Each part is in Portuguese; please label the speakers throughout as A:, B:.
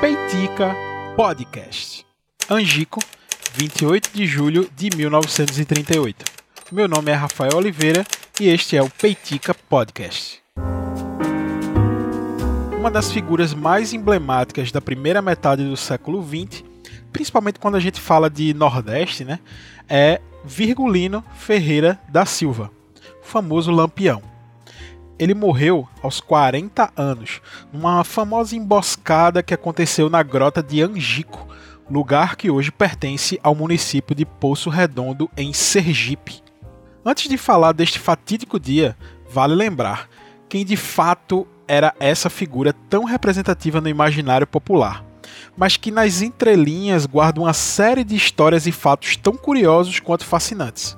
A: Peitica Podcast. Angico, 28 de julho de 1938. Meu nome é Rafael Oliveira e este é o Peitica Podcast. Uma das figuras mais emblemáticas da primeira metade do século XX, principalmente quando a gente fala de Nordeste, né, é Virgulino Ferreira da Silva, o famoso Lampião. Ele morreu aos 40 anos, numa famosa emboscada que aconteceu na grota de Angico, lugar que hoje pertence ao município de Poço Redondo, em Sergipe. Antes de falar deste fatídico dia, vale lembrar quem de fato era essa figura tão representativa no imaginário popular, mas que nas entrelinhas guarda uma série de histórias e fatos tão curiosos quanto fascinantes.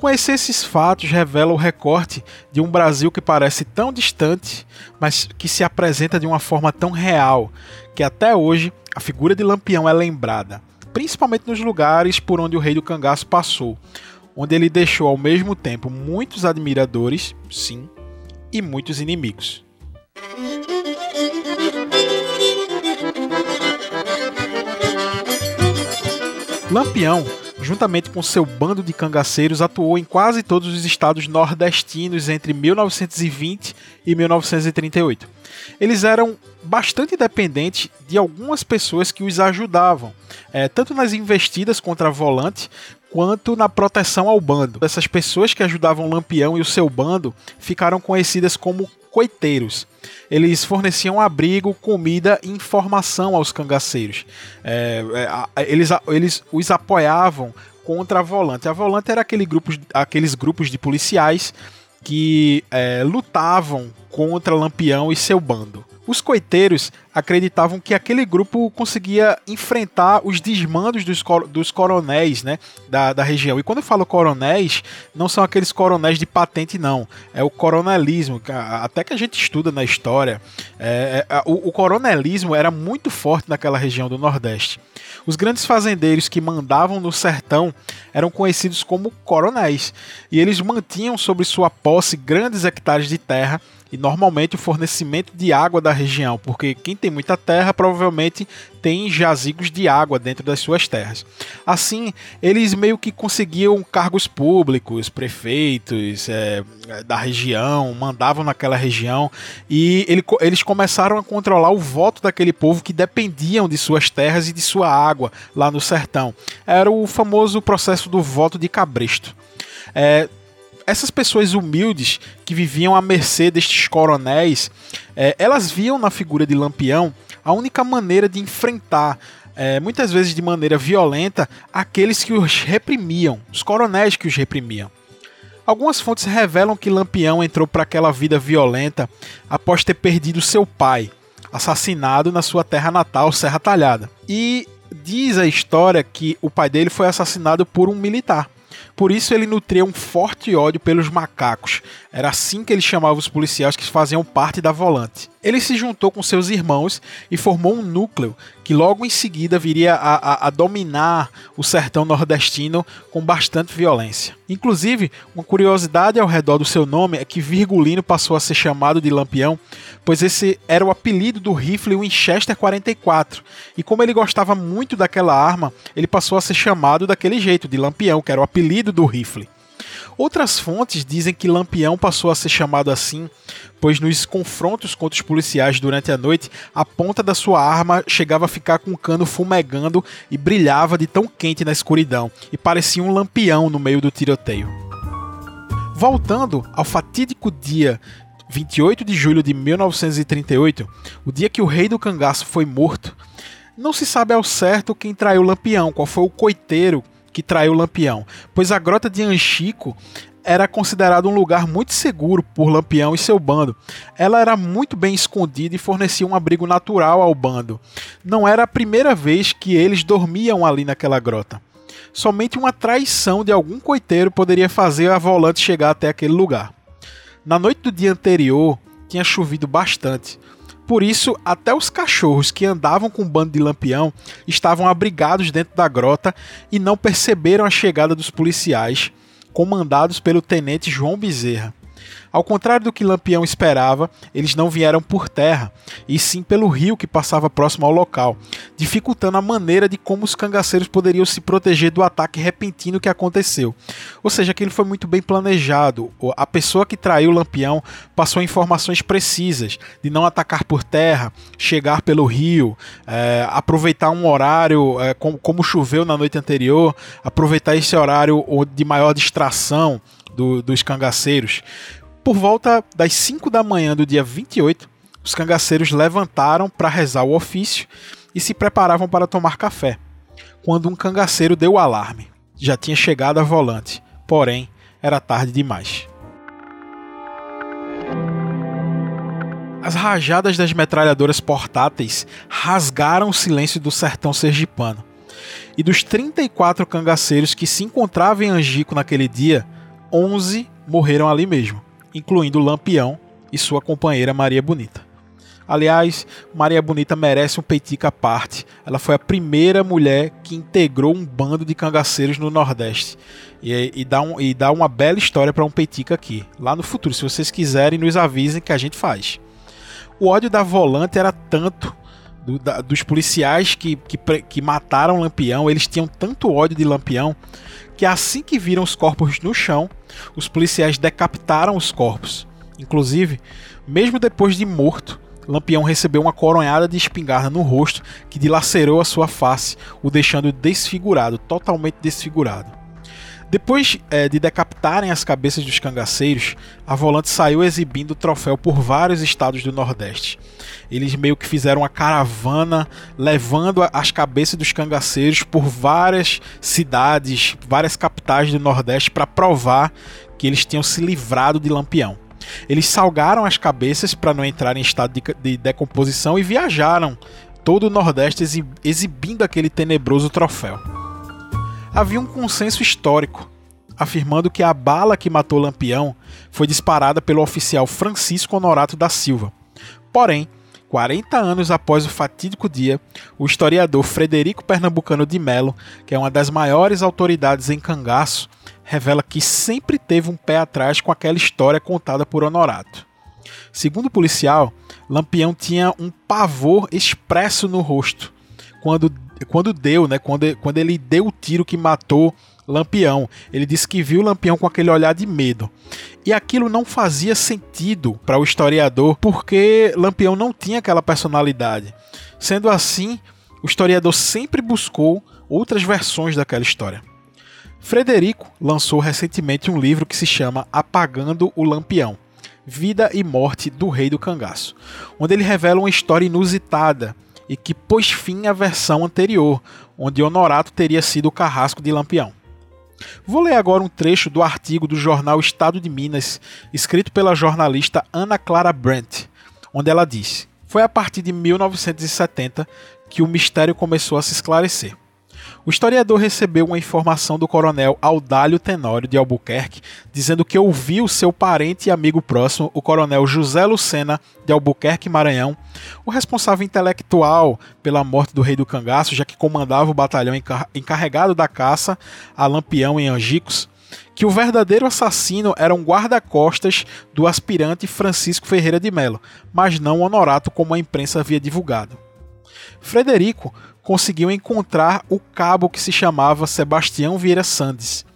A: Conhecer esses fatos revela o recorte de um Brasil que parece tão distante, mas que se apresenta de uma forma tão real, que até hoje a figura de Lampião é lembrada, principalmente nos lugares por onde o rei do cangaço passou, onde ele deixou ao mesmo tempo muitos admiradores, sim, e muitos inimigos. Lampião, juntamente com seu bando de cangaceiros, atuou em quase todos os estados nordestinos entre 1920 e 1938. Eles eram bastante dependentes de algumas pessoas que os ajudavam, é, tanto nas investidas contra volante quanto na proteção ao bando. Essas pessoas que ajudavam Lampião e o seu bando ficaram conhecidas como coiteiros. Eles forneciam abrigo, comida e informação aos cangaceiros. É, é, eles, eles os apoiavam contra a volante. A volante era aquele grupo, aqueles grupos de policiais que é, lutavam contra Lampião e seu bando. Os coiteiros acreditavam que aquele grupo conseguia enfrentar os desmandos dos, cor dos coronéis né, da, da região. E quando eu falo coronéis, não são aqueles coronéis de patente, não. É o coronelismo, até que a gente estuda na história. É, é, o, o coronelismo era muito forte naquela região do Nordeste. Os grandes fazendeiros que mandavam no sertão eram conhecidos como coronéis, e eles mantinham sobre sua posse grandes hectares de terra e normalmente o fornecimento de água da região, porque quem tem muita terra provavelmente tem jazigos de água dentro das suas terras. Assim, eles meio que conseguiam cargos públicos, prefeitos é, da região, mandavam naquela região e ele, eles começaram a controlar o voto daquele povo que dependiam de suas terras e de sua água lá no sertão. Era o famoso processo do voto de cabresto. É, essas pessoas humildes que viviam à mercê destes coronéis, é, elas viam na figura de Lampião a única maneira de enfrentar, é, muitas vezes de maneira violenta, aqueles que os reprimiam, os coronéis que os reprimiam. Algumas fontes revelam que Lampião entrou para aquela vida violenta após ter perdido seu pai, assassinado na sua terra natal, Serra Talhada. E diz a história que o pai dele foi assassinado por um militar. Por isso ele nutria um forte ódio pelos macacos. Era assim que ele chamava os policiais que faziam parte da volante. Ele se juntou com seus irmãos e formou um núcleo que logo em seguida viria a, a, a, dominar o sertão nordestino com bastante violência. Inclusive, uma curiosidade ao redor do seu nome é que Virgulino passou a ser chamado de Lampião, pois esse era o apelido do rifle Winchester 44. E como ele gostava muito daquela arma, ele passou a ser chamado daquele jeito, de Lampião, que era o apelido do rifle. Outras fontes dizem que Lampião passou a ser chamado assim, pois nos confrontos contra os policiais durante a noite, a ponta da sua arma chegava a ficar com o cano fumegando e brilhava de tão quente na escuridão, e parecia um lampião no meio do tiroteio. Voltando ao fatídico dia 28 de julho de 1938, o dia que o rei do cangaço foi morto, não se sabe ao certo quem traiu Lampião, qual foi o coiteiro que traiu Lampião, pois a grota de Anchico era considerada um lugar muito seguro por Lampião e seu bando. Ela era muito bem escondida e fornecia um abrigo natural ao bando. Não era a primeira vez que eles dormiam ali naquela grota. Somente uma traição de algum coiteiro poderia fazer a volante chegar até aquele lugar. Na noite do dia anterior, tinha chovido bastante. Por isso, até os cachorros que andavam com o bando de lampião estavam abrigados dentro da grota e não perceberam a chegada dos policiais, comandados pelo tenente João Bezerra. Ao contrário do que Lampião esperava, eles não vieram por terra, e sim pelo rio que passava próximo ao local, dificultando a maneira de como os cangaceiros poderiam se proteger do ataque repentino que aconteceu. Ou seja, aquilo foi muito bem planejado. A pessoa que traiu Lampião passou informações precisas de não atacar por terra, chegar pelo rio, é, aproveitar um horário é, como, como choveu na noite anterior, aproveitar esse horário de maior distração do, dos cangaceiros. Por volta das 5 da manhã do dia 28, os cangaceiros levantaram para rezar o ofício e se preparavam para tomar café, quando um cangaceiro deu o alarme. Já tinha chegado a volante, porém era tarde demais. As rajadas das metralhadoras portáteis rasgaram o silêncio do sertão sergipano. E dos 34 cangaceiros que se encontravam em Angico naquele dia, 11 morreram ali mesmo incluindo Lampião e sua companheira Maria Bonita. Aliás, Maria Bonita merece um peitica à parte. Ela foi a primeira mulher que integrou um bando de cangaceiros no Nordeste. E, e, dá, um, e dá uma bela história para um peitica aqui. Lá no futuro, se vocês quiserem, nos avisem que a gente faz. O ódio da volante era tanto do, da, dos policiais que, que, que mataram Lampião, eles tinham tanto ódio de Lampião que assim que viram os corpos no chão, os policiais decapitaram os corpos. Inclusive, mesmo depois de morto, Lampião recebeu uma coronhada de espingarda no rosto que dilacerou a sua face, o deixando desfigurado, totalmente desfigurado. Depois é, de decapitarem as cabeças dos cangaceiros, a Volante saiu exibindo o troféu por vários estados do Nordeste. Eles meio que fizeram uma caravana levando as cabeças dos cangaceiros por várias cidades, várias capitais do Nordeste para provar que eles tinham se livrado de Lampião. Eles salgaram as cabeças para não entrar em estado de, de decomposição e viajaram todo o Nordeste exibindo aquele tenebroso troféu havia um consenso histórico afirmando que a bala que matou Lampião foi disparada pelo oficial Francisco Honorato da Silva. Porém, 40 anos após o fatídico dia, o historiador Frederico Pernambucano de Melo, que é uma das maiores autoridades em cangaço, revela que sempre teve um pé atrás com aquela história contada por Honorato. Segundo o policial, Lampião tinha um pavor expresso no rosto quando quando deu, né? Quando, quando ele deu o tiro que matou Lampião. Ele disse que viu Lampião com aquele olhar de medo. E aquilo não fazia sentido para o historiador, porque Lampião não tinha aquela personalidade. Sendo assim, o historiador sempre buscou outras versões daquela história. Frederico lançou recentemente um livro que se chama Apagando o Lampião. Vida e Morte do Rei do Cangaço, onde ele revela uma história inusitada e que pôs fim à versão anterior, onde Honorato teria sido o carrasco de Lampião. Vou ler agora um trecho do artigo do jornal Estado de Minas, escrito pela jornalista Ana Clara Brandt, onde ela diz: Foi a partir de 1970 que o mistério começou a se esclarecer. O historiador recebeu uma informação do coronel Audálio Tenório de Albuquerque, dizendo que ouviu seu parente e amigo próximo, o coronel José Lucena de Albuquerque Maranhão, o responsável intelectual pela morte do rei do cangaço, já que comandava o batalhão encarregado da caça a Lampião em Angicos, que o verdadeiro assassino era um guarda-costas do aspirante Francisco Ferreira de Melo, mas não Honorato como a imprensa havia divulgado. Frederico conseguiu encontrar o cabo que se chamava Sebastião Vieira Sandes.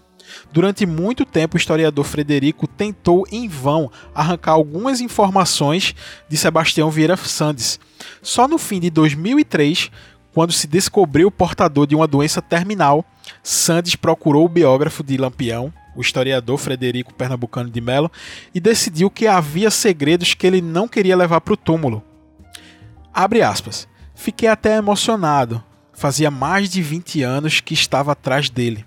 A: Durante muito tempo, o historiador Frederico tentou em vão arrancar algumas informações de Sebastião Vieira Sandes. Só no fim de 2003, quando se descobriu portador de uma doença terminal, Sandes procurou o biógrafo de Lampião, o historiador Frederico Pernambucano de Mello, e decidiu que havia segredos que ele não queria levar para o túmulo. Abre aspas. Fiquei até emocionado. Fazia mais de 20 anos que estava atrás dele.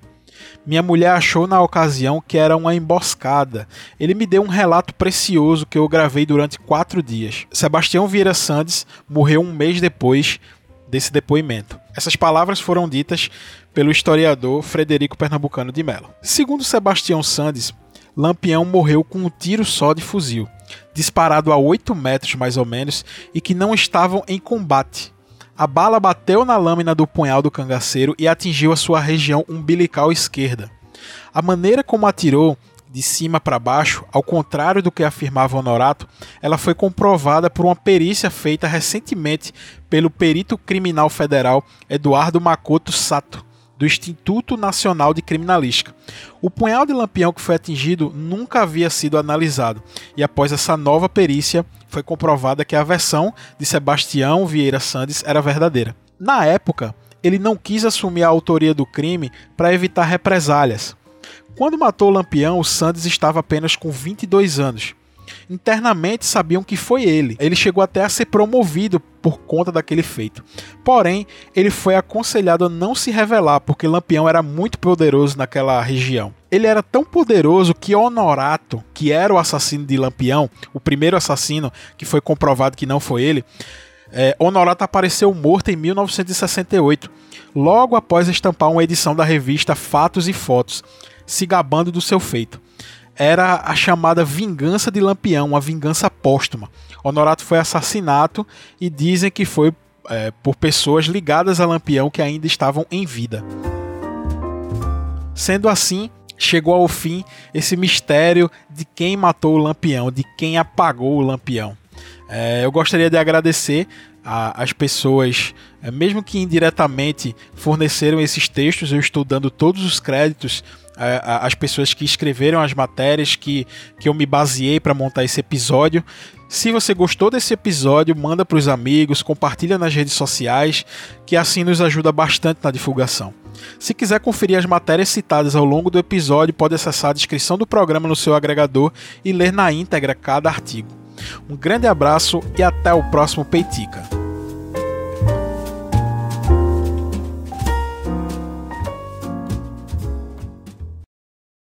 A: Minha mulher achou na ocasião que era uma emboscada. Ele me deu um relato precioso que eu gravei durante quatro dias. Sebastião Vieira Sandes morreu um mês depois desse depoimento. Essas palavras foram ditas pelo historiador Frederico Pernambucano de Mello. Segundo Sebastião Sandes, Lampião morreu com um tiro só de fuzil, disparado a 8 metros mais ou menos, e que não estavam em combate. A bala bateu na lâmina do punhal do cangaceiro e atingiu a sua região umbilical esquerda. A maneira como atirou de cima para baixo, ao contrário do que afirmava Honorato, ela foi comprovada por uma perícia feita recentemente pelo perito criminal federal Eduardo Makoto Sato, do Instituto Nacional de Criminalística. O punhal de lampião que foi atingido nunca havia sido analisado, e após essa nova perícia foi comprovada que a versão de Sebastião Vieira Sandes era verdadeira. Na época, ele não quis assumir a autoria do crime para evitar represálias. Quando matou Lampião, o Sandes estava apenas com 22 anos. Internamente sabiam que foi ele. Ele chegou até a ser promovido por conta daquele feito. Porém, ele foi aconselhado a não se revelar, porque Lampião era muito poderoso naquela região. Ele era tão poderoso que Honorato, que era o assassino de Lampião, o primeiro assassino que foi comprovado que não foi ele, é, Honorato apareceu morto em 1968, logo após estampar uma edição da revista Fatos e Fotos, se gabando do seu feito. Era a chamada Vingança de Lampião, uma vingança póstuma. Honorato foi assassinato e dizem que foi é, por pessoas ligadas a Lampião que ainda estavam em vida. Sendo assim, chegou ao fim esse mistério de quem matou o Lampião, de quem apagou o Lampião. É, eu gostaria de agradecer as pessoas, é, mesmo que indiretamente, forneceram esses textos. Eu estou dando todos os créditos é, às pessoas que escreveram as matérias que, que eu me baseei para montar esse episódio. Se você gostou desse episódio, manda para os amigos, compartilha nas redes sociais, que assim nos ajuda bastante na divulgação. Se quiser conferir as matérias citadas ao longo do episódio, pode acessar a descrição do programa no seu agregador e ler na íntegra cada artigo. Um grande abraço e até o próximo Peitica.